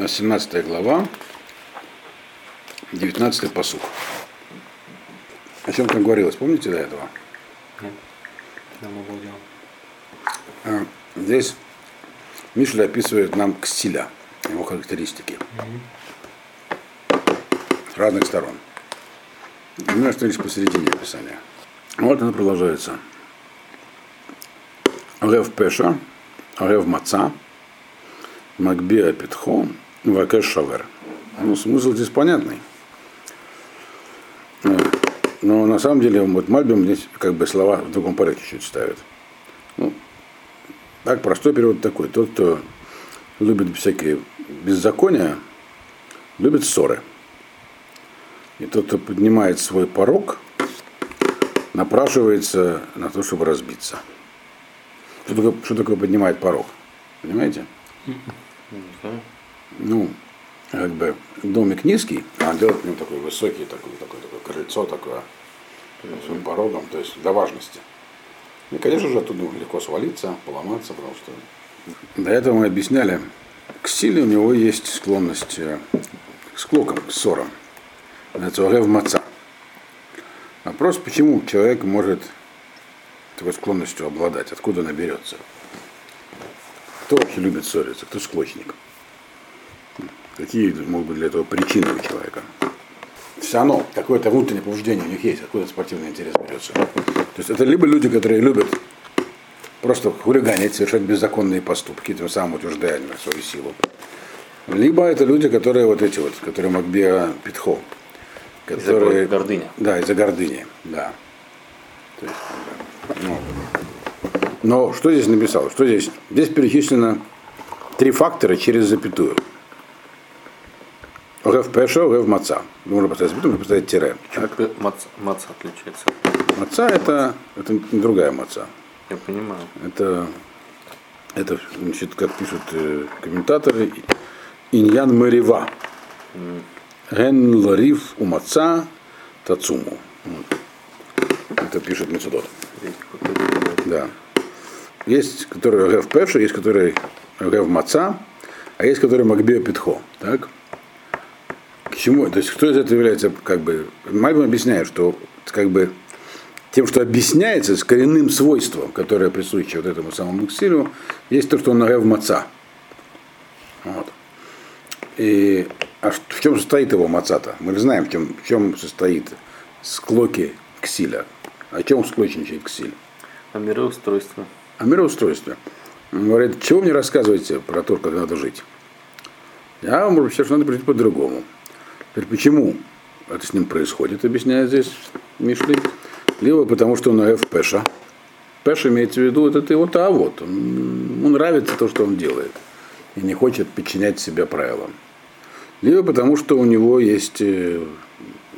У нас 17 глава, 19 посух. О чем там говорилось, помните до этого? Нет. А, Здесь Мишля описывает нам Кстиля, его характеристики. С разных сторон. У меня что лишь посередине описания. Вот оно продолжается. Рев Пеша, Рев Маца, Макбия Петхо, Вакеш Шавер. Ну, смысл здесь понятный. Но на самом деле вот Мальбим здесь как бы слова в другом порядке чуть ставит. Ну, так, простой перевод такой. Тот, кто любит всякие беззакония, любит ссоры. И тот, кто поднимает свой порог, напрашивается на то, чтобы разбиться. Что такое, что такое поднимает порог? Понимаете? Знаю. Ну, как бы домик низкий, а он делает в нем такой высокий, такой, такой, такое крыльцо такое, с своим порогом, то есть для важности. И, конечно же, оттуда легко свалиться, поломаться, потому что до этого мы объясняли, к силе у него есть склонность э, к склокам, к ссорам. Это в маца. Вопрос, почему человек может такой склонностью обладать, откуда она берется? Кто вообще любит ссориться? Кто склочник? Какие могут быть для этого причины у человека? Все равно какое-то внутреннее побуждение у них есть, откуда спортивный интерес берется. То есть это либо люди, которые любят просто хулиганить, совершать беззаконные поступки, тем самым утверждая свою силу. Либо это люди, которые вот эти вот, которые Макбия Питхо. Из-за Которые, гордыни. да, из-за гордыни, да. То есть, ну, но что здесь написал? Что здесь? Здесь перечислено три фактора через запятую. Гев пеша, гев маца. Можно поставить запятую, можно поставить тире. Так? Чем мац, мац отличается? Маца это, это не другая маца. Я понимаю. Это, это значит, как пишут э, комментаторы, иньян мерива. Ген лариф у маца тацуму. Это пишет Мецудот. Да. Есть, которые гев пеша, есть, которые гев маца, а есть, которые магбия питхо. Так? К чему? То есть, кто из этого является, как бы, Мальбим объясняет, что как бы тем, что объясняется с коренным свойством, которое присуще вот этому самому ксилю, есть то, что он гев маца. Вот. И а в чем состоит его мацата? Мы же знаем, в чем, в чем состоит склоки ксиля. О чем склочничает ксиль? А мироустройство. о мироустройстве. Он говорит, чего мне рассказываете про то, как надо жить? Я вам говорю, что надо жить по-другому. Теперь почему это с ним происходит, объясняет здесь Мишли. Либо потому, что он Эф Пеша. Пеша имеется в виду, это ты вот, а вот. Он, ему нравится то, что он делает. И не хочет подчинять себя правилам. Либо потому, что у него есть э,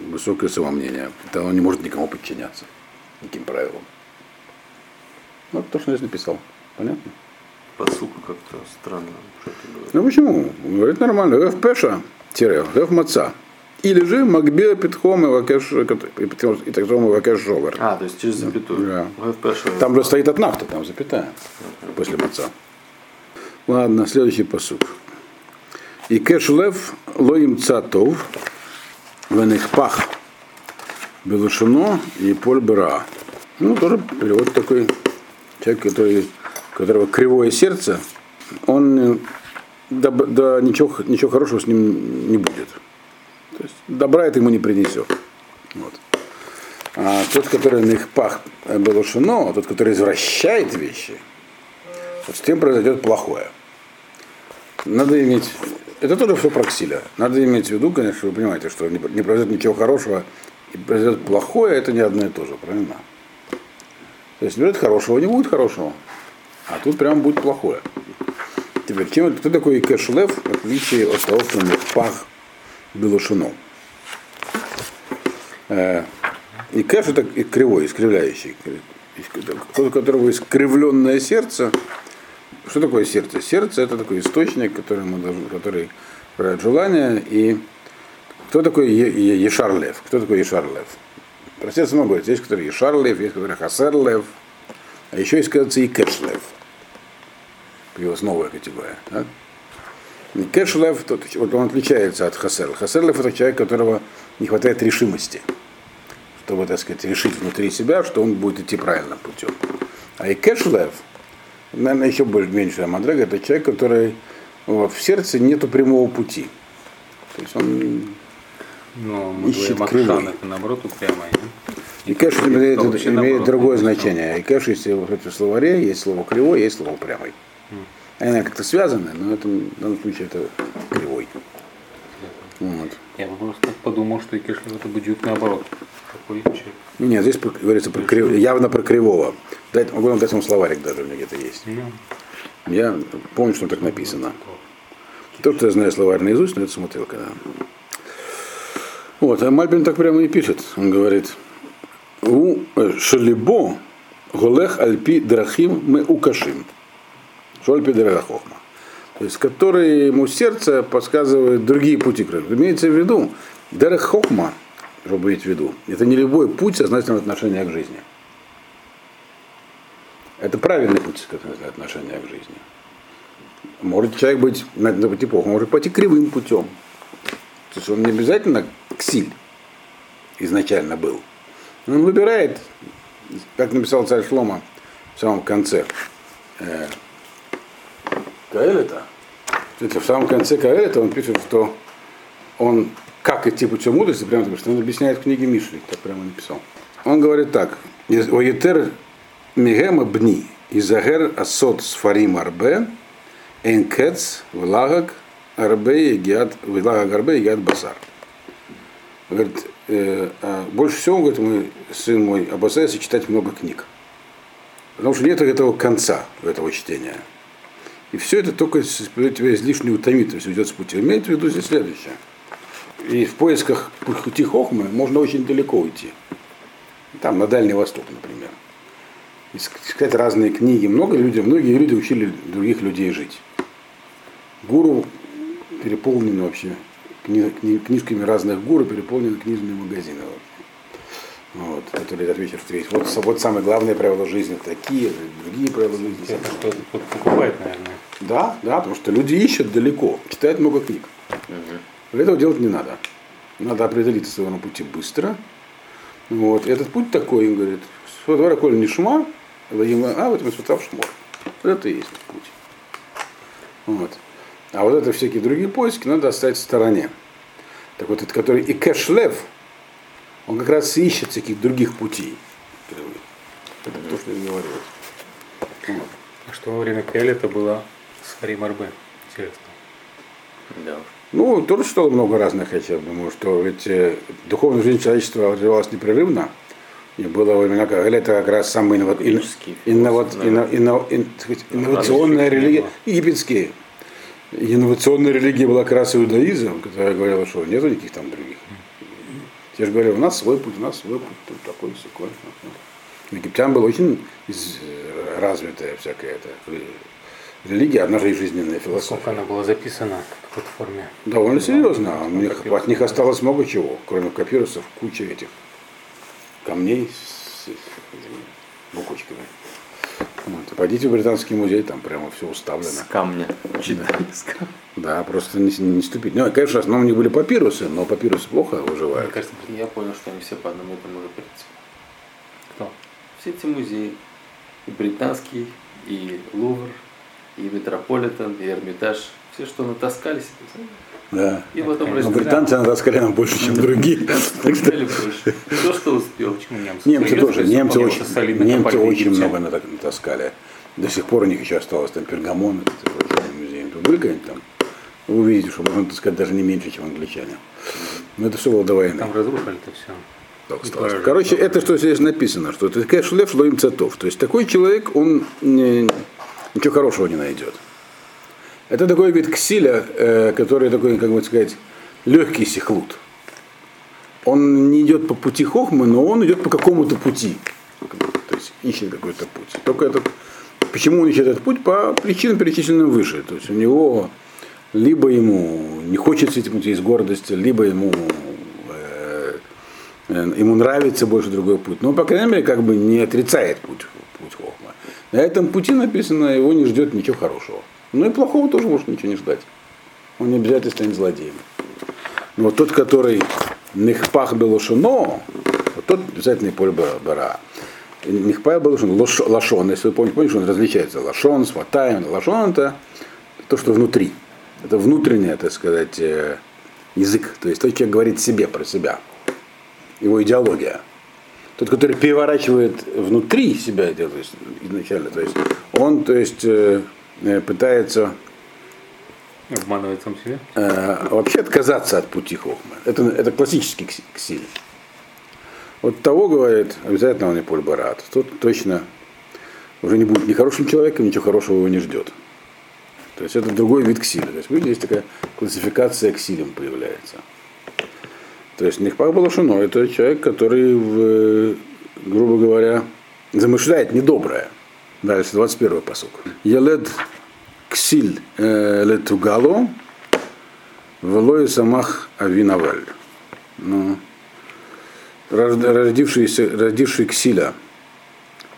высокое самомнение. Тогда он не может никому подчиняться. Никаким правилам. Вот то, что я здесь написал. Понятно? Посука как-то странно. Ну почему? Говорит нормально. Геф Пеша, тире, Геф Маца. Или же Макбе Питхом и Вакеш, и Питхом- и Вакеш Жовер. А, то есть через запятую. Да. ГФП, Там же стоит от нафта, там запятая. После Маца. Ладно, следующий посуд. И кешлев лоим цатов венехпах белушино и поль бера. Ну, тоже перевод такой. Человек, который, у которого кривое сердце, он э, да, да ничего, ничего хорошего с ним не будет. То есть добра это ему не принесет. Вот. А тот, который на их пах белушино, тот, который извращает вещи, вот с тем произойдет плохое. Надо иметь, это тоже все про ксиля. Надо иметь в виду, конечно, вы понимаете, что не, не произойдет ничего хорошего и произойдет плохое, это не одно и то же, правильно? То есть будет хорошего, не будет хорошего. А тут прям будет плохое. Теперь, чем, кто такой кэшлев, в отличие от того, что пах белушино? Э, и кэш это и кривой, искривляющий. Кто у которого искривленное сердце. Что такое сердце? Сердце это такой источник, который мы должны, который проявляет желание. И кто такой Ешарлев? Кто такой Ешарлев? Про сердце много. говорить. Есть, который Ешарлев, есть, который Хасерлев. А еще есть, кажется, и Кэшлев. Появилась новая категория. Да? Кэшлев, тот, вот он отличается от Хасерла. Хасерлев это человек, которого не хватает решимости, чтобы, так сказать, решить внутри себя, что он будет идти правильным путем. А и Кэшлев, наверное, еще больше меньше Мадрега, это человек, который в сердце нету прямого пути. То есть он Но мы Ищет говорим это наоборот упрямое. да? И кэш имеет, Ну, имеет наоборот, другое значение. И кэш, если вот в словаре, есть слово кривой, есть слово прямой. Они наверное, как-то связаны, но это, в данном случае это кривой. Вот. Я бы просто подумал, что и Кешлев это будет наоборот. Ну, нет, здесь говорится про крив- явно про кривого. Дать, могу вам дать вам словарик даже, у меня где-то есть. Ну, Я помню, что так написано. То, что я знаю словарь наизусть, но это смотрел когда. Вот, а Мальбин так прямо и пишет. Он говорит, у шалибо голех альпи драхим мы укашим. Шольпи драхохма. То есть, который ему сердце подсказывает другие пути. Имеется в виду, драхохма, чтобы иметь в виду, это не любой путь сознательного отношения к жизни. Это правильный путь отношения к жизни. Может человек быть на, на пути плохо, может пойти кривым путем. То есть он не обязательно ксиль изначально был. Но он выбирает, как написал царь Шлома в самом конце э, Каэлета. Кстати, в самом конце Каэлета он пишет, что он как идти путем мудрости, прямо так, что он объясняет в книге Мишли, так прямо написал. Он говорит так, Оетер Мигема Бни, Изагер Асот Сфарим Арбе, Энкец, Влагак, Арбе, Гиад, Влагак Арбе, Гиад Басар. Говорит, э, а больше всего, говорит, мы, сын мой, опасается читать много книг. Потому что нет этого конца этого чтения. И все это только тебя излишне утомит, то есть уйдет с пути. Имеется в виду здесь следующее. И в поисках пути хохмы можно очень далеко уйти. Там, на Дальний Восток, например. Искать разные книги. Много людей, многие люди учили других людей жить. Гуру переполнены вообще кни- кни- книжками разных гуру, переполнены книжные магазины. вообще. Вот, которые этот вечер встретить. Вот, вот самые главные правила жизни такие, другие правила жизни. это кто-то покупает, наверное. Да, да, потому что люди ищут далеко, читают много книг. Этого делать не надо. Надо определиться своем пути быстро. Вот. И этот путь такой, он говорит, Сфотвара коль не шума, а вот мы шмор. Вот это и есть путь. Вот. А вот это всякие другие поиски надо оставить в стороне. Так вот, этот, который и кэшлев, он как раз и ищет всяких других путей. Это то, что я говорил. Вот. А что во время Каэлета было с Харим Арбе? Интересно. Да. Ну, тоже читал много разных, я сейчас думаю, что ведь э, духовная жизнь человечества развивалась непрерывно. И было во времена, когда это как раз самая иннова- иннова- философы, инно- инно- ин- так сказать, инновационная религия, было. египетские. Инновационная религия была как раз иудаизм, которая говорила, что нету никаких там других. Те же говорили, у нас свой путь, у нас свой путь, тут такой, секой. У египтян была очень э, развитая всякая эта э, религия, одна же жизненная философия. Сколько она была записана в какой-то форме? Довольно серьезно. У них, от них осталось много чего, кроме папирусов, куча этих камней с, с этими буквочками. Вот. Пойдите в британский музей, там прямо все С уставлено. с камня. Да, просто не, не ступить. Ну, конечно, в основном у них были папирусы, но папирусы плохо Мне выживают. кажется, Я понял, что они все по одному и тому же принципу. кто? Все эти музеи, и британский, и Лувр, и Метрополитен, и Эрмитаж, все, что натаскали себе, Да. и потом Но британцы натаскали нам больше, чем другие. Кто что успел. Почему немцы? Тоже, немцы очень, что немцы очень много ната- натаскали. До сих пор у них еще осталось там пергамон, музей. Когда-нибудь там? Вы увидите, что можно таскать даже не меньше, чем англичане. Но это все было до войны. Там разрушили это все. Так. Короче, это что здесь написано, что это конечно лев шлоим цветов. То есть такой человек, он не- ничего хорошего не найдет. Это такой вид ксиля, э, который такой, как бы сказать, легкий сихлут. Он не идет по пути хохмы, но он идет по какому-то пути. То есть ищет какой-то путь. Только этот, почему он ищет этот путь? По причинам, перечисленным выше. То есть у него либо ему не хочется идти пути из гордости, либо ему э, э, ему нравится больше другой путь. Но, по крайней мере, как бы не отрицает путь, путь Хохма. На этом пути написано, его не ждет ничего хорошего. Ну и плохого тоже может ничего не ждать. он не обязательно станет злодеем. Но вот тот, который Нехпах Белошуно, вот тот обязательно и поле бара. Нехпах Белошуно, лашон, если вы помните, помните, он различается. Лашон, сватаем, лашон это то, что внутри. Это внутреннее, так сказать, э, язык. То есть тот человек говорит себе про себя. Его идеология. Тот, который переворачивает внутри себя то есть, изначально, то есть он, то есть, э, пытается Обманывает сам себя? э, вообще отказаться от пути хохмы. Это, это классический кси- ксиль. Вот того, говорит, обязательно он и Поль Барат. Тот точно уже не будет ни хорошим человеком, ничего хорошего его не ждет. То есть это другой вид ксиля. То есть видите, здесь такая классификация ксилем появляется. То есть Нихпах Балашино это человек, который, в, грубо говоря, замышляет недоброе. Дальше 21 посук. Елед ксиль э, летугало велой самах авинаваль. Ну, родившийся, родивший ксиля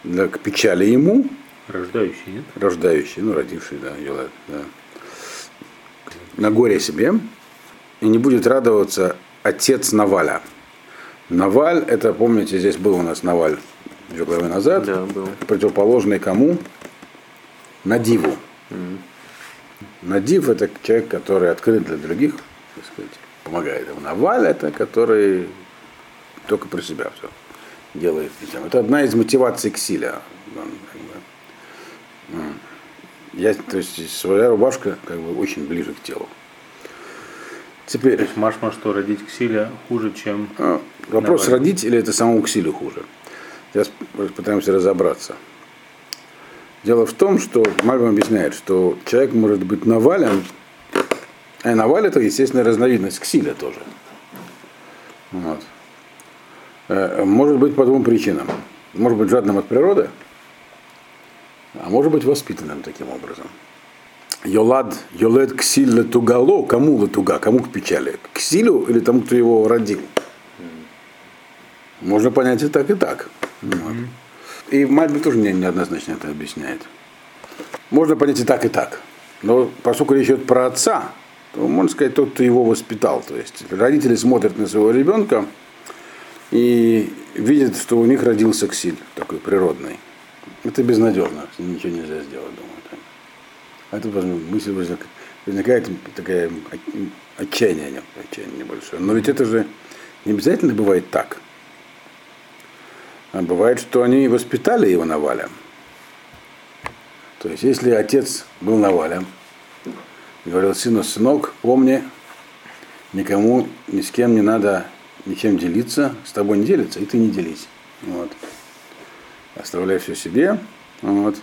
для к печали ему, Рождающий, нет? рождающий, ну, родивший, да, Елед, да, на горе себе, и не будет радоваться отец Наваля. Наваль, это, помните, здесь был у нас Наваль две главы назад, Да, был. противоположный кому? Надиву. Надив это человек, который открыт для других, так сказать, помогает им. Наваль это который только про себя все делает. Это одна из мотиваций Ксиля. Я, то есть своя рубашка как бы очень ближе к телу. То Теперь есть Машма, что родить Ксиля хуже, чем... а, вопрос Наваль. родить или это самому Ксилю хуже. Сейчас пытаемся разобраться. Дело в том, что Мальбам объясняет, что человек может быть навален, а наваль это, естественно, разновидность ксиля тоже. Вот. Э, Может быть по двум причинам. Может быть жадным от природы, а может быть воспитанным таким образом. Йолад, йолед ксиль летугало, кому летуга, кому к печали? К ксилю или тому, кто его родил? Можно понять и так, и так. Вот. И Мальби тоже не, неоднозначно это объясняет. Можно понять и так, и так. Но поскольку речь идет про отца, то можно сказать тот, кто его воспитал. То есть родители смотрят на своего ребенка и видят, что у них родился ксиль такой природный. Это безнадежно, ничего нельзя сделать, думаю. А тут мысль возник- возникает такая отчаяние, отчаяние небольшое. Но ведь это же не обязательно бывает так. А бывает, что они воспитали его Навалем. То есть, если отец был Навалем, говорил сыну, сынок, помни, никому, ни с кем не надо ничем делиться, с тобой не делится, и ты не делись. Вот. Оставляй все себе. Вот.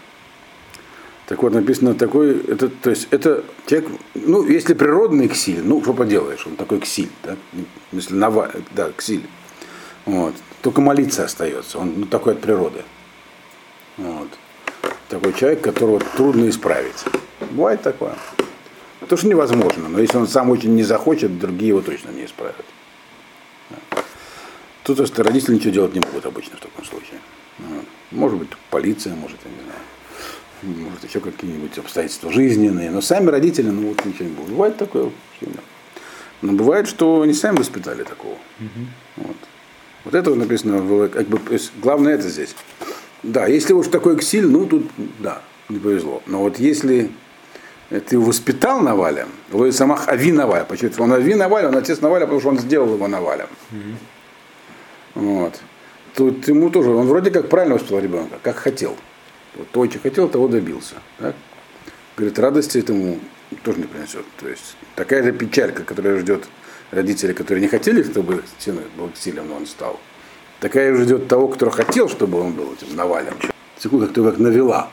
Так вот, написано такой, это, то есть это человек, ну, если природный ксиль, ну, что поделаешь, он такой ксиль, да, если нава, да, ксиль, вот, только молиться остается, он ну, такой от природы, вот, такой человек, которого трудно исправить, бывает такое, то, что невозможно, но если он сам очень не захочет, другие его точно не исправят. Тут просто родители ничего делать не могут обычно в таком случае. Вот. Может быть, полиция, может, я не знаю может, еще какие-нибудь обстоятельства жизненные, но сами родители, ну вот ничего не будет. Бывает такое. Но бывает, что они сами воспитали такого. Вот. Вот это написано, как бы, главное это здесь. Да, если уж такой ксиль, ну тут, да, не повезло. Но вот если ты его воспитал Навалем, Лой Самах Ави Наваль, почему он Ави Наваль, он отец Наваля, потому что он сделал его Навалем. Вот. Тут ему тоже, он вроде как правильно воспитал ребенка, как хотел. Вот то, что хотел, того добился. Так? Говорит, радости этому тоже не принесет. То есть такая же печалька, которая ждет родителей, которые не хотели, чтобы сын был сильным, но он стал. Такая же ждет того, кто хотел, чтобы он был этим навалем. Секунду, кто как навела.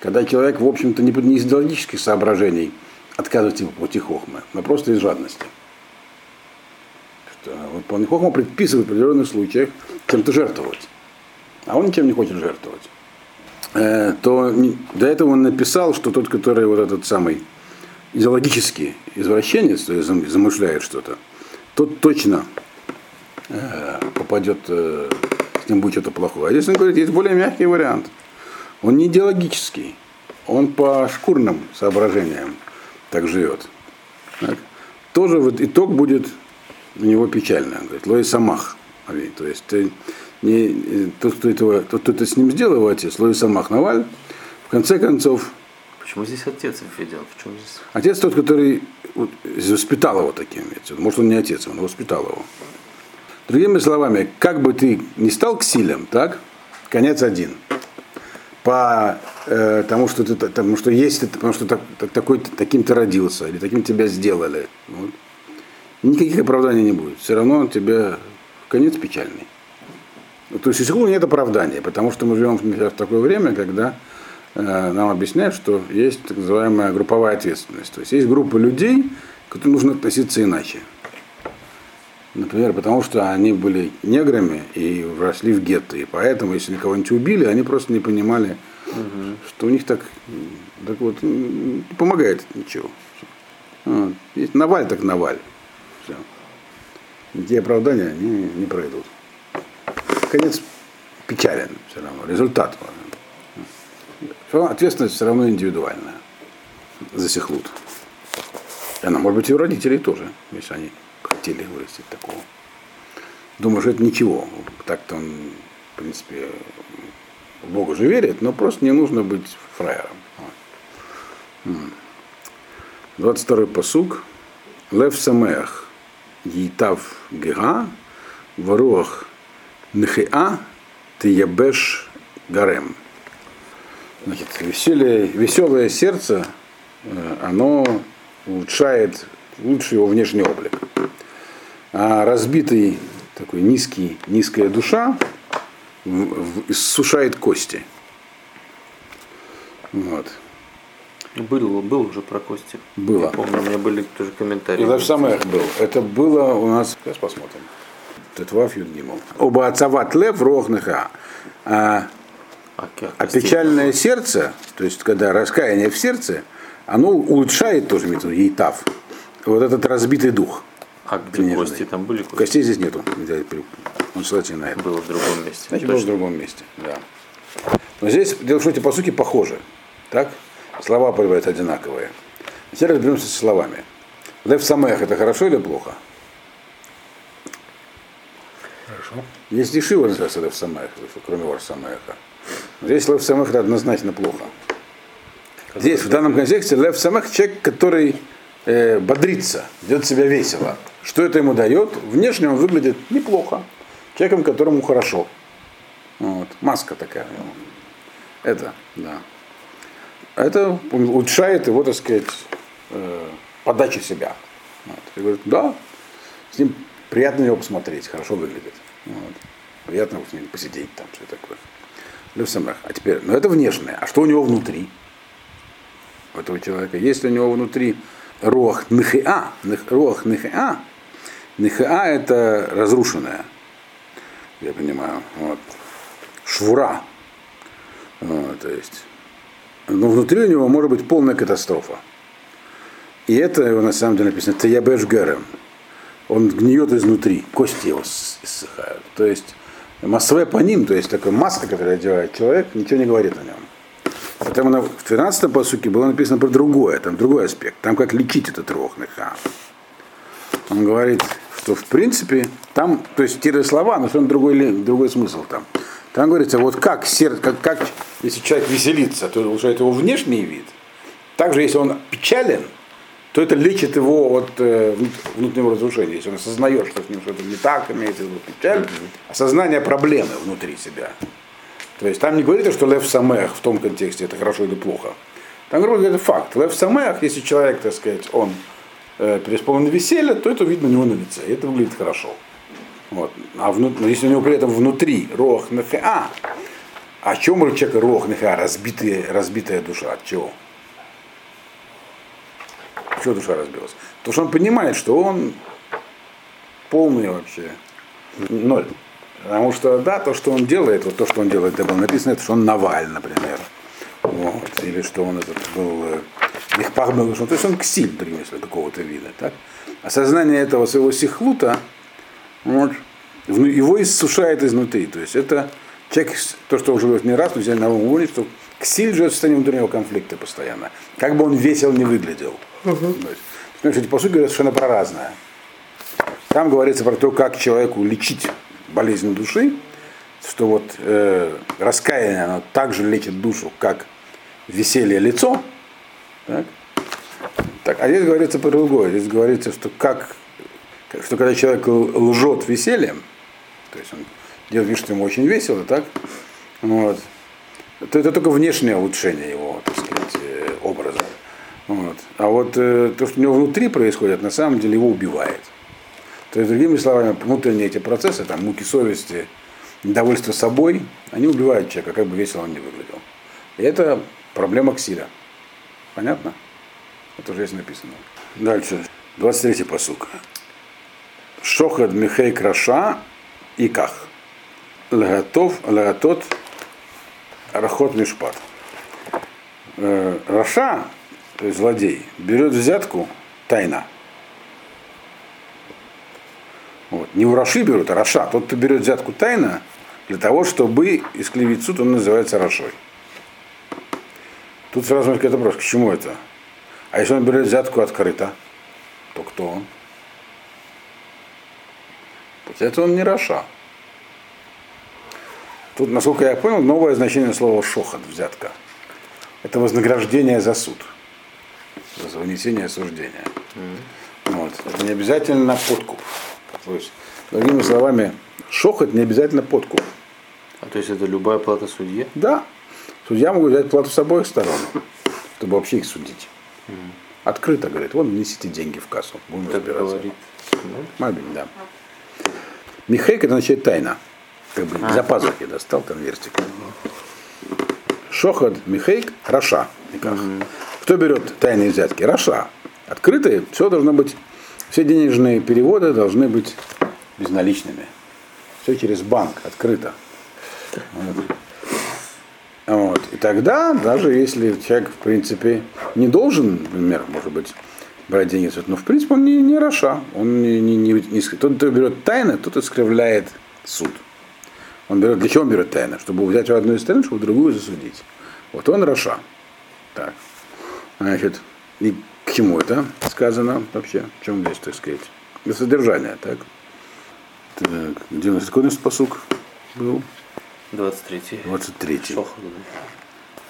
Когда человек, в общем-то, не, не из идеологических соображений отказывает ему пути хохмы, но просто из жадности. Что, вот хохма предписывает в определенных случаях чем-то жертвовать. А он ничем не хочет жертвовать э, то не- до этого он написал, что тот, который вот этот самый идеологический извращенец, то есть зам- замышляет что-то, тот точно э, попадет, э, с ним будет что-то плохое. А здесь он говорит, есть более мягкий вариант. Он не идеологический, он по шкурным соображениям так живет. Так. Тоже вот итог будет у него печальный. Он говорит, Лои Самах. То есть ты не, э, тот, кто, этого, тот, кто это с ним сделал, отец, Лои Самах Наваль, в конце концов, Почему здесь отец введен? Почему здесь... отец тот, который воспитал его таким. Может, он не отец, он воспитал его. Другими словами, как бы ты не стал ксилем, так, конец один. По э, тому, что ты, тому, что есть, ты- потому что так, так- такой, таким ты родился, или таким тебя сделали. Вот. Никаких оправданий не будет. Все равно он тебе конец печальный. Ну, То есть у нет оправдания, потому что мы живем в такое время, когда нам объясняют, что есть так называемая групповая ответственность. То есть есть группа людей, к которым нужно относиться иначе. Например, потому что они были неграми и росли в гетто. И поэтому, если кого-нибудь убили, они просто не понимали, что у них так, так вот, не помогает ничего. Вот. Есть Наваль, так Наваль. Все. Никакие оправдания они не пройдут. Конец печален все равно, результат важен. Равно Ответственность все равно индивидуальная за сихлут. Она может быть и у родителей тоже, если они хотели вырастить такого. Думаю, что это ничего. Так-то он, в принципе, в Бога же верит, но просто не нужно быть фраером. Вот. М. 22-й посуг. Лев Самех, Ейтав Гега, Варуах Нехеа, Тиябеш Гарем. Значит, веселье, веселое сердце, э, оно улучшает лучше его внешний облик. А разбитый такой низкий, низкая душа иссушает кости. Вот. Был, был уже про Кости. Было. Я помню, у меня были тоже комментарии. И даже самых был. Это было у нас, сейчас посмотрим. Тетвав Юдгимов. Оба отцават лев рохныха. А, печальное сердце, то есть когда раскаяние в сердце, оно улучшает тоже метод ейтав. Вот этот разбитый дух. А где нежный. Кости? Там были Кости? Костей здесь нету. Он ссылается на это. Было в другом месте. Значит, был в другом месте. Да. Но здесь, дело в том, что эти по сути похожи. Так? Слова появляются одинаковые. Теперь разберемся со словами. Лев Самех это хорошо или плохо? Хорошо. Есть Ишива называется Лев Самех, кроме Вар Самеха. Здесь Лев Самех это однозначно плохо. Здесь, в данном контексте, Лев Самех человек, который э, бодрится, ведет себя весело. Что это ему дает? Внешне он выглядит неплохо. Человеком, которому хорошо. Вот. Маска такая. Это, да. Это улучшает его, так сказать, э, подачу себя. Вот. И говорит, да, с ним приятно его посмотреть, хорошо выглядит. Вот. Приятно с ним посидеть там, все такое. Лев Самех. А теперь, ну это внешнее. А что у него внутри? У этого человека. Если у него внутри рох нхиа, нх- рох нхиа, нхиа это разрушенное, я понимаю, вот. швура, Вот, то есть, но внутри у него может быть полная катастрофа. И это его на самом деле написано Таябеш Герем. Он гниет изнутри, кости его с- иссыхают. То есть массовая по ним, то есть такая маска, которую одевает человек, ничего не говорит о нем. Поэтому на, в 13 посуке было написано про другое, там другой аспект. Там как лечить этот рог. Он говорит, что в принципе там, то есть те же слова, но совершенно другой, другой смысл там. Там говорится, вот как сердце, как, как если человек веселится, то улучшает его внешний вид. Также, если он печален, то это лечит его от э, внут- внутреннего разрушения. Если он осознает, что с ним что-то не так, имеется в виду печаль, осознание проблемы внутри себя. То есть там не говорится, что Лев Самех в том контексте это хорошо или плохо. Там говорится, это факт. Лев Самех, если человек, так сказать, он э, преисполнен веселья, то это видно у него на лице. И это выглядит хорошо. Вот. А вну- но если у него при этом внутри рох нефеа, а о чем у человека рох нефеа, разбитая, разбитая душа, от чего? Чего душа разбилась? Потому что он понимает, что он полный вообще ноль. Потому что, да, то, что он делает, вот то, что он делает, это было написано, это, что он Наваль, например. Вот. Или что он этот был э, Лихпах был, то есть он ксиль, словами, какого-то вида. Так? Осознание этого своего сихлута, вот, его иссушает изнутри. То есть это человек, то, что уже не раз, мы взяли на уровне, что ксиль живет в состоянии внутреннего конфликта постоянно. Как бы он весел не выглядел. Есть, Потому что эти посуды говорят совершенно про разное. Там говорится про то, как человеку лечить болезнь души, что вот э, раскаяние, оно также лечит душу, как веселье лицо. Так? Так, а здесь говорится про другое. Здесь говорится, что как, что когда человек лжет весельем, то есть он делает вид, что ему очень весело, так? Вот, то это только внешнее улучшение его, так сказать, э, образа. Вот. А вот э, то, что у него внутри происходит, на самом деле его убивает. То есть, другими словами, внутренние эти процессы, там, муки совести, недовольство собой, они убивают человека, как бы весело он не выглядел. И это проблема ксиля. Понятно? Это уже здесь написано. Дальше. 23-й посук. Шохад Михей Краша יקח. להטות, להטות ארחות משפט. Э, Раша, то есть злодей, берет взятку тайна. Вот. Не у Раши берут, а Раша. Тот, кто берет взятку тайна, для того, чтобы искривить суд, он называется Рашой. Тут сразу возникает вопрос, к чему это? А если он берет взятку открыто, то кто он? Это он не Раша. Тут, насколько я понял, новое значение слова шохот, взятка. Это вознаграждение за суд. За вынесение осуждения. Mm-hmm. Вот. Это не обязательно подкуп. То есть, другими словами, шохот не обязательно подкуп. А то есть это любая плата судье? Да. Судья могут взять плату с обоих сторон, чтобы вообще их судить. Mm-hmm. Открыто говорит, вот несите деньги в кассу, будем так разбираться. говорит. מבין, да. מחיק это означает тайна. Как бы за пазухи достал конвертик. שוחד, מחיק, רשע. יקח. Кто берет тайные взятки? Раша. Открытые, все должно быть, все денежные переводы должны быть безналичными. Все через банк, открыто. Вот. Вот. И тогда, даже если человек, в принципе, не должен, например, может быть, брать деньги, но в принципе он не, не Раша. Он не, не, не, не, тот, кто берет тайны, тот искривляет суд. Он берет, для чего он берет тайны? Чтобы взять в одну из сторон, чтобы другую засудить. Вот он Раша. Так. Значит, и к чему это сказано вообще? В чем здесь, так сказать? Для содержания, так? Так, где у нас какой у нас посук был? 23. 23. Шохот.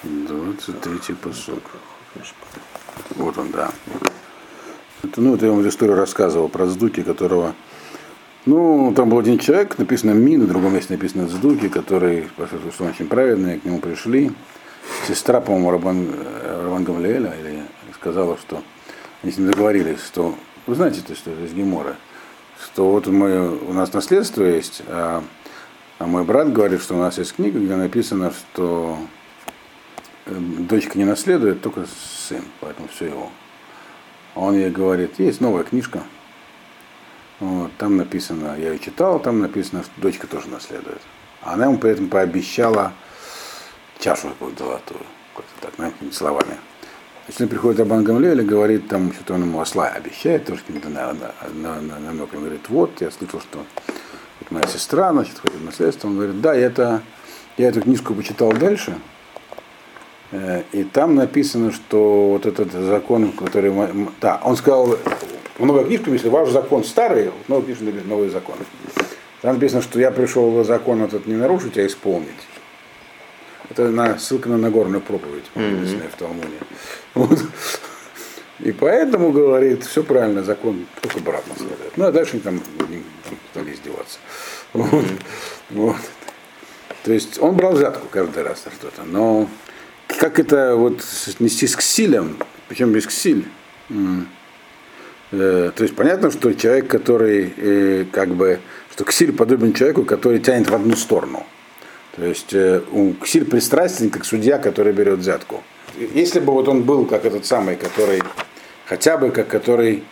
23 посук. Вот он, да. Это, ну, это я вам эту историю рассказывал про Сдуки, которого ну, там был один человек, написано Мин, в другом месте написано Цдуки, который, что он очень праведный, к нему пришли. Сестра, по-моему, Рабан, Рабан Гамлеэля или, сказала, что они с ним договорились, что, вы знаете эту историю из Гемора, что вот мы, у нас наследство есть, а, а мой брат говорит, что у нас есть книга, где написано, что дочка не наследует, только сын, поэтому все его. А он ей говорит, есть новая книжка, вот, там написано, я ее читал, там написано, что дочка тоже наследует. А она ему при этом пообещала чашу какую-то золотую, как-то так, наверное, словами. Значит, он приходит Абан Гамлель и говорит, там что-то он ему осла обещает, тоже каким-то на, на, на, на, намек. Он говорит, вот, я слышал, что вот моя сестра, значит, хочет наследство. Он говорит, да, это, я эту книжку почитал дальше, э, и там написано, что вот этот закон, который... Да, он сказал, в новой книжке, если ваш закон старый, в новой книжке написано новый закон. Там написано, что я пришел закон этот не нарушить, а исполнить. Это на, ссылка на Нагорную проповедь, написанная mm-hmm. в Талмуде. Вот. И поэтому, говорит, все правильно, закон только обратно следует. Ну, а дальше там, там стали издеваться. Вот. Вот. То есть он брал взятку каждый раз на что-то. Но как это вот нестись к силям, причем без ксиль, Э, то есть понятно, что человек, который э, как бы, что Ксиль подобен человеку, который тянет в одну сторону. То есть э, Ксиль пристрастен, как судья, который берет взятку. Если бы вот он был как этот самый, который, хотя бы как который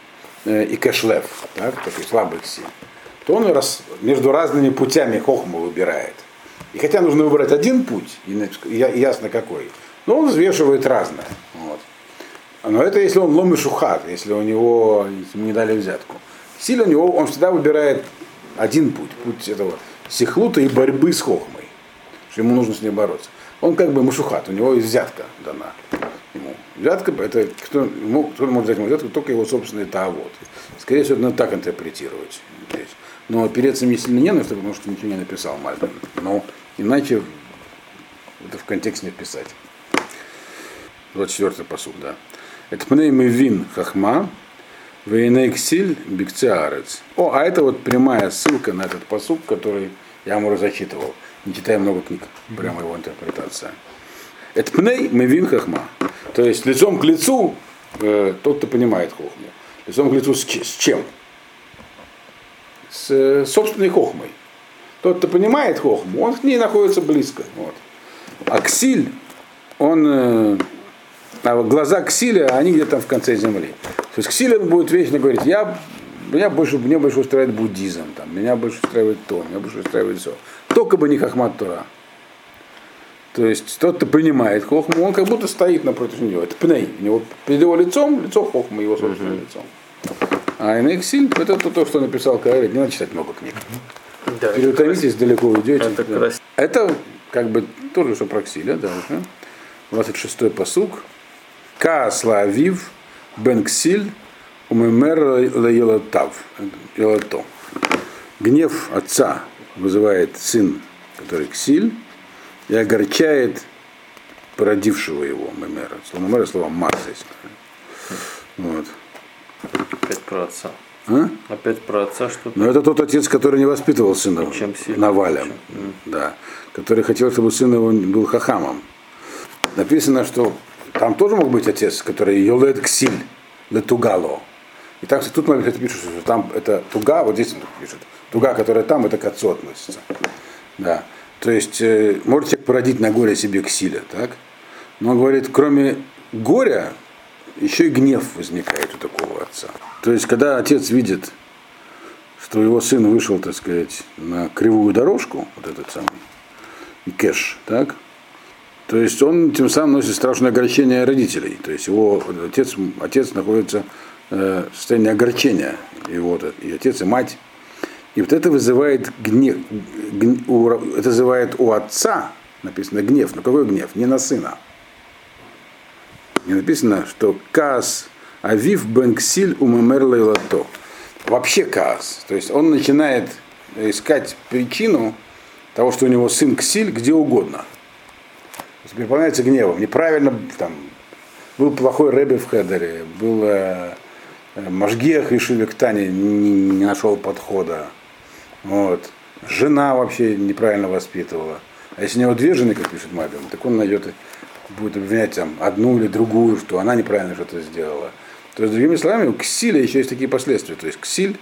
и Кэшлев, так, такой слабый Ксиль, то он раз, между разными путями хохма выбирает. И хотя нужно выбрать один путь, и ясно какой, но он взвешивает разное. Вот. Но это если он ломы шухат, если у него если не дали взятку. Сильно у него, он всегда выбирает один путь, путь этого сихлута и борьбы с хохмой, что ему нужно с ней бороться. Он как бы мушухат, у него есть взятка дана. ему. Взятка это кто, ему, кто может дать ему взятку, только его собственный таавод. Скорее всего, надо так интерпретировать. здесь. Но опереться мне сильно не на потому что ничего не написал Мальбин. Но иначе это в контексте не вписать. 24 посуд, да. Это пней вин хахма, вейнексиль бикциарец. О, а это вот прямая ссылка на этот посуд, который я уже зачитывал. Не читая много книг, прямо его интерпретация. Это пней мевин хахма. То есть лицом к лицу э, тот, кто понимает хохму. Лицом к лицу с, с чем? С э, собственной хохмой. Тот, кто понимает хохму, он к ней находится близко. Вот. А ксиль, он, э, а вот глаза ксиля, они где-то в конце земли. То есть ксиль он будет вечно говорить, я, меня больше, мне больше устраивает буддизм, там, меня больше устраивает то, меня больше устраивает все. Только бы не хахмат Тура. То есть тот, кто понимает хохму, он как будто стоит напротив него. Это пней. У него перед его лицом лицо хохмы, его собственным лицом. А инексиль это то, то, что написал Каэрит. Не надо читать много книг. Да, Переутомитесь, далеко уйдете. это Да. Это как бы тоже, что про Ксиля, да, уже. 26-й посук. Каасла Авив, Бен Ксиль, Умемер Елатав. Елато. Гнев отца вызывает сын, который Ксиль, и огорчает породившего его Мемера. Слово Мемера слово если правильно. Вот. Опять про отца. А? Опять про отца что-то. Но это тот отец, который не воспитывал сына Чем? Навалем, да, который хотел, чтобы сын его был хахамом. Написано, что там тоже мог быть отец, который Йолед Ксиль Летугало. И так тут это пишет, что там это туга, вот здесь он пишет, туга, которая там, это к отцу относится. Да. То есть э, может человек породить на горе себе ксиля, так? Но он говорит, кроме горя, еще и гнев возникает у такого отца. То есть, когда отец видит, что его сын вышел, так сказать, на кривую дорожку, вот этот самый, кэш, так, то есть он тем самым носит страшное огорчение родителей. То есть его отец, отец находится э, в состоянии огорчения, и, вот, и отец, и мать. И вот это вызывает гнев, гн- у, это вызывает у отца, написано гнев, но какой гнев? Не на сына. Не написано, что каас авив бенксиль умемер лейлато. Вообще каас. То есть он начинает искать причину того, что у него сын ксиль где угодно. Переполняется гневом. Неправильно там был плохой рэбе в Хедере, был э, э, Машгех решили к Тане не, не нашел подхода. Вот. Жена вообще неправильно воспитывала. А если у него две жены, как пишет Мабин, так он найдет, и будет обвинять там, одну или другую, что она неправильно что-то сделала. То есть, другими словами, у ксиля еще есть такие последствия. То есть ксиль,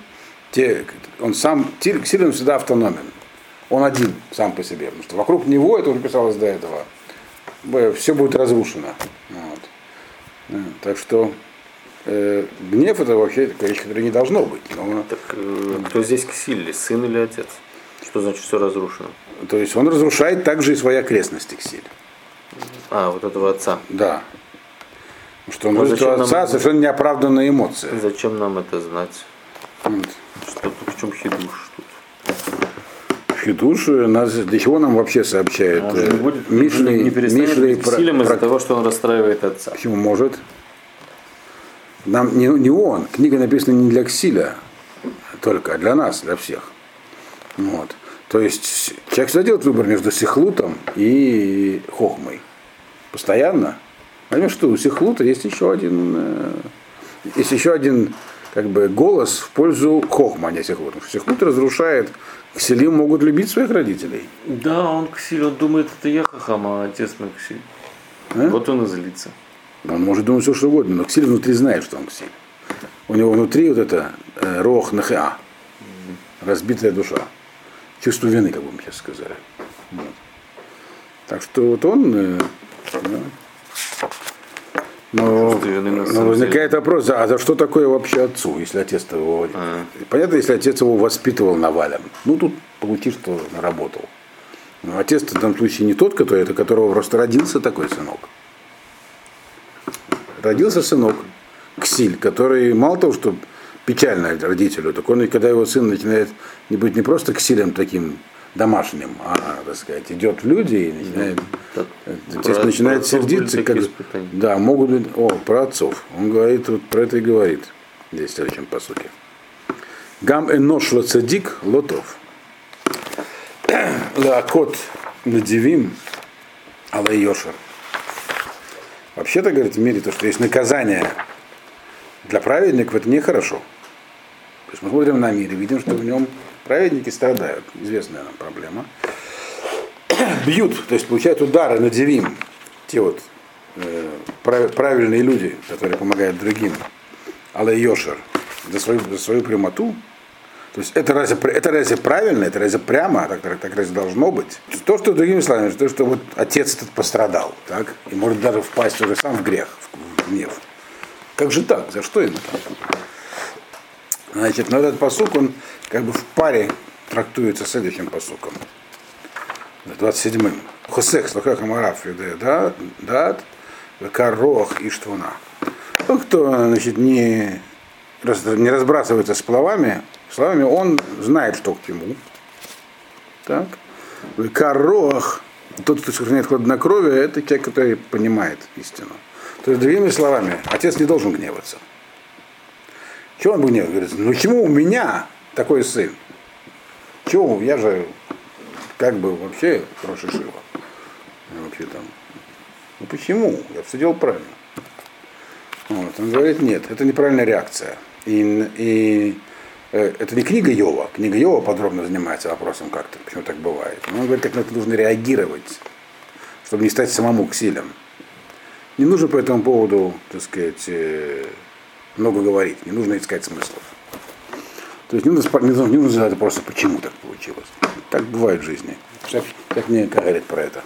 те, он сам, ксиль он всегда автономен. Он один сам по себе. Потому что вокруг него, это уже писалось до этого, все будет разрушено. Вот. Так что э, гнев это вообще такая вещь, которая не должно быть. Но, Так э, кто здесь ксилли, сын или отец? Что значит все разрушено? то есть он разрушает также и свои окрестности ксиль. А, вот этого отца. Да. Что он Ну, зачем нам отца это? совершенно неоправданная эмоция. Зачем нам это знать? Вот. Что в чем хидуш тут? Хидуш, э, нас, для чего нам вообще сообщает э, будет, Мишли, не быть про- ксилем из-за про- того, что он расстраивает отца. Почему может? Нам не, не он. Книга написана не для Ксиля только, а для нас, для всех. Вот. То есть человек всегда делает выбор между Сихлутом и Хохмой. Постоянно. Понимаешь, что у Сихлута есть еще один, э, есть еще один как бы, голос в пользу Хохма, а не Сихлута. Сихлут разрушает, Ксилим могут любить своих родителей. Да, он ксиль, он думает, это я хахам, а отец мой ксиль. А? Вот он и злится. Он может думать все, что угодно, но Ксиль внутри знает, что он Ксиль. У него внутри вот это э, рох нахеа, разбитая душа. Чувство вины, как бы мы сейчас сказали. Вот. Так что вот он... э, да. Но, но возникает вопрос, а за что такое вообще отцу, если отец его... А. Понятно, если отец его воспитывал Навалем. Ну, тут получишь, что наработал. Но отец в этом случае не тот, который, это которого просто родился такой сынок. Родился сынок, Ксиль, который мало того, что печально родителю, так он, когда его сын начинает быть не просто ксилем таким домашним, а, так сказать, идет в люди и начинает, Так, естественно, про- начинает про сердиться, как, да, могут быть, о, про отцов, он говорит, вот про это и говорит, здесь в следующем посуке. Гам энош лацадик лотов. Лакот надивим але йошер. Вообще-то, говорит, в мире то, что есть наказание для праведников, это нехорошо. То есть мы смотрим на мир и видим, что в нем праведники страдают. Известная нам проблема. Бьют, то есть получают удары, надевим. Те вот э, прав- правильные люди, которые помогают другим. Але Йошер за свою, за свою прямоту. То есть это разве, это разве правильно, это разве прямо, так, так разве должно быть? То, что другими словами, то, что вот отец этот пострадал, так, и может даже впасть уже сам в грех, в гнев. Как же так? За что ему так? Значит, но этот посук, он как бы в паре трактуется следующим посуком. 27-м. Хосех, слухах Амараф, да, дат, карох и штвуна. Тот, кто значит, не, раз- не разбрасывается словами, словами, он знает, что к чему. Так. Карох, тот, кто сохраняет хладнокровие, это человек, который понимает истину. То есть, другими словами, отец не должен гневаться. Чего он гневался? Говорит, ну почему у меня такой сын? Чего? Я же как бы вообще хороший Шива. Вообще там. Ну почему? Я все делал правильно. Вот. Он говорит, нет, это неправильная реакция. И, и э, это не книга Йова. Книга Йова подробно занимается вопросом, как-то, почему так бывает. Но он говорит, как на это нужно реагировать, чтобы не стать самому ксилем. Не нужно по этому поводу, так сказать, э, много говорить, не нужно искать смыслов. То есть не нужно, не нужно, не нужно задать просто, почему так получилось. Так бывает в жизни. Как, как мне говорят про это.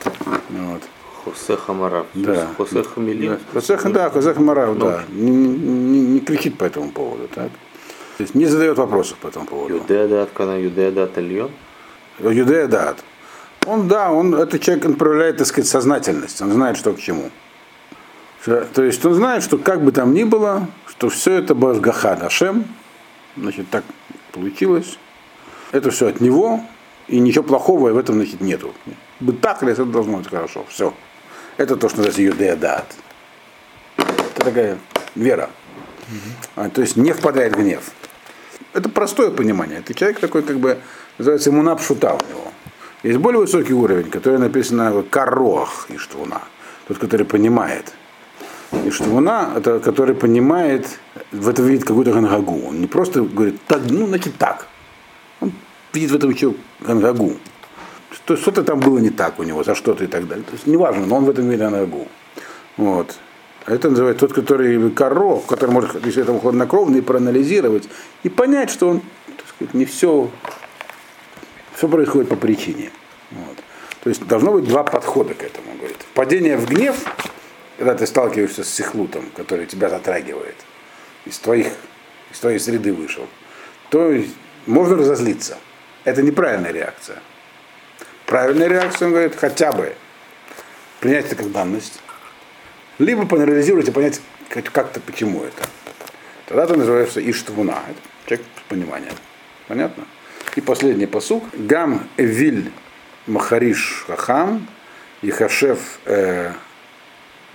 Ну Вот. Хосе Хамарав. Да. Хосе Хамилин. Хосех, да, Хосех Марав, да. Не, не- не кричит по этому поводу, так? То есть не задает вопросов по этому поводу. Юдея дат кана юдея дат альон. Юдея дат. Он, да, он, этот человек он проявляет, так сказать, сознательность. Он знает, что к чему. Что- То есть он знает, что как бы там ни было, что все это Башгаха Дашем, значит, так получилось. Это все от него, и ничего плохого в этом, значит, нету. Бы так ли это должно быть хорошо. Все. Это то, что называется Юдея дат. Это такая вера. А, то есть не впадает в гнев. Это простое понимание. Это человек такой, как бы, называется иммунап шута у него. Есть более высокий уровень, который написано корох и штвуна. Тот, который понимает. И штвуна, это который понимает, в этом видит какую-то гангагу. Он не просто говорит, так, ну, значит так. Он видит в этом еще гангагу. Что, что-то там было не так у него, за что-то и так далее. То есть неважно, но он в этом видит гангагу. Вот. Это называется тот, который коров, который может, если это хладнокровно, и проанализировать, и понять, что он, так сказать, не все, все происходит по причине. Вот. То есть должно быть два подхода к этому, говорит. Падение в гнев, когда ты сталкиваешься с сихлутом, который тебя затрагивает, из, твоих, из твоей среды вышел, то можно разозлиться. Это неправильная реакция. Правильная реакция, он говорит, хотя бы принять это как данность, либо поанализировать и понять как- как-то почему это. Тогда это называется иштвуна. Это человек с пониманием. Понятно? И последний посук. Гам эвиль махариш хахам хашев э,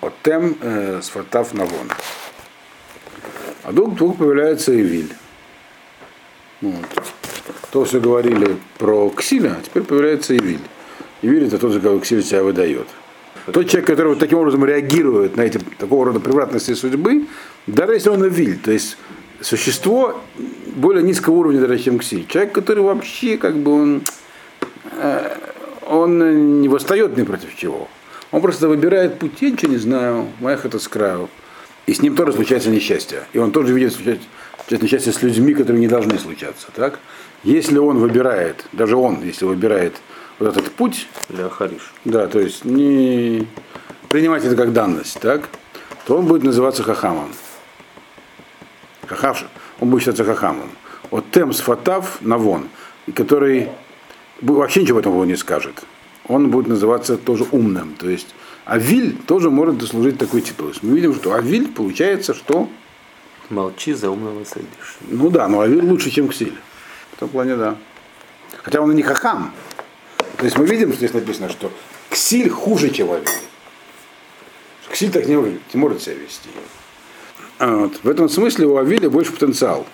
отем э, сфатав навон. А тут вдруг появляется эвиль. Вот. То все говорили про Ксиля, а теперь появляется Ивиль. Ивиль это тот, за кого Ксиль себя выдает. Тот человек, который вот таким образом реагирует на эти такого рода превратности судьбы, даже если он Ивиль, то есть существо более низкого уровня, даже чем Ксиль. Человек, который вообще как бы он, э, он не восстает ни против чего. Он просто выбирает путь, я ничего не знаю, моих это с краю. И с ним тоже случается несчастье. И он тоже видит случается несчастье с людьми, которые не должны случаться. Так? Если он выбирает, даже он, если выбирает вот этот путь, Ляхариш. да, то есть не принимать это как данность, так, то он будет называться хахамом. Хахавш, он будет считаться хахамом. Вот тем сфатав навон, который вообще ничего этому не скажет. Он будет называться тоже умным. То есть Авиль тоже может заслужить такой титул. То есть мы видим, что Авиль получается, что Молчи, за умного садишь. ну да, но Авиль лучше, чем Ксиль. В том плане, да. Хотя он и не хахам. То есть мы видим, что здесь написано, что Ксиль хуже, чем Авиль. Ксиль так не может, не может себя вести. А вот. В этом смысле у Авиля больше потенциал.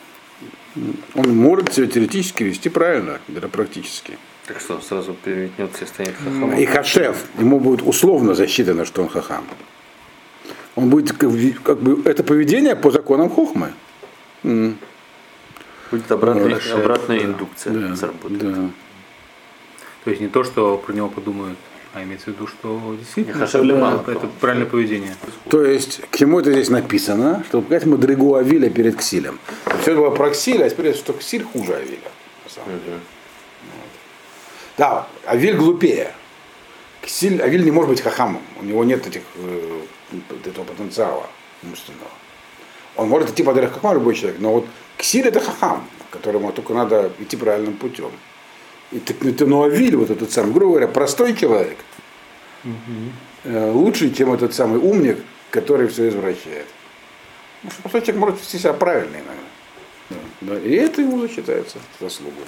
Он может себя теоретически вести правильно, практически. Так что, сразу переметнется и станет хахамом. И Хашев, ему будет условно засчитано, что он хахам. Он будет как бы- как бы это поведение по законам Хохмы. Будет обратная, Хорошо. обратная индукция Да, заработает. да. То есть не то, что про него подумают, а имеется в виду, что действительно это, леман. это правильное поведение. То есть, к чему это здесь написано? Чтобы показать Мадригу Авиля перед Ксилем. Все было про Ксиля, а теперь что Ксиль хуже Авиля. на самом деле. Да, Авиль глупее. Ксиль, Авиль не может быть хахамом. У него нет этих, э, этого потенциала умственного. Он может идти по дороге хахама любой человек, но вот Ксиль это хахам, которому только надо идти правильным путем. И так, ну, ну, Авиль, вот этот самый, грубо говоря, простой человек, э, лучше, чем этот самый умник, который все извращает. Ну, что простой человек может вести себя правильно иногда. Да, да. И это ему зачитается заслугой.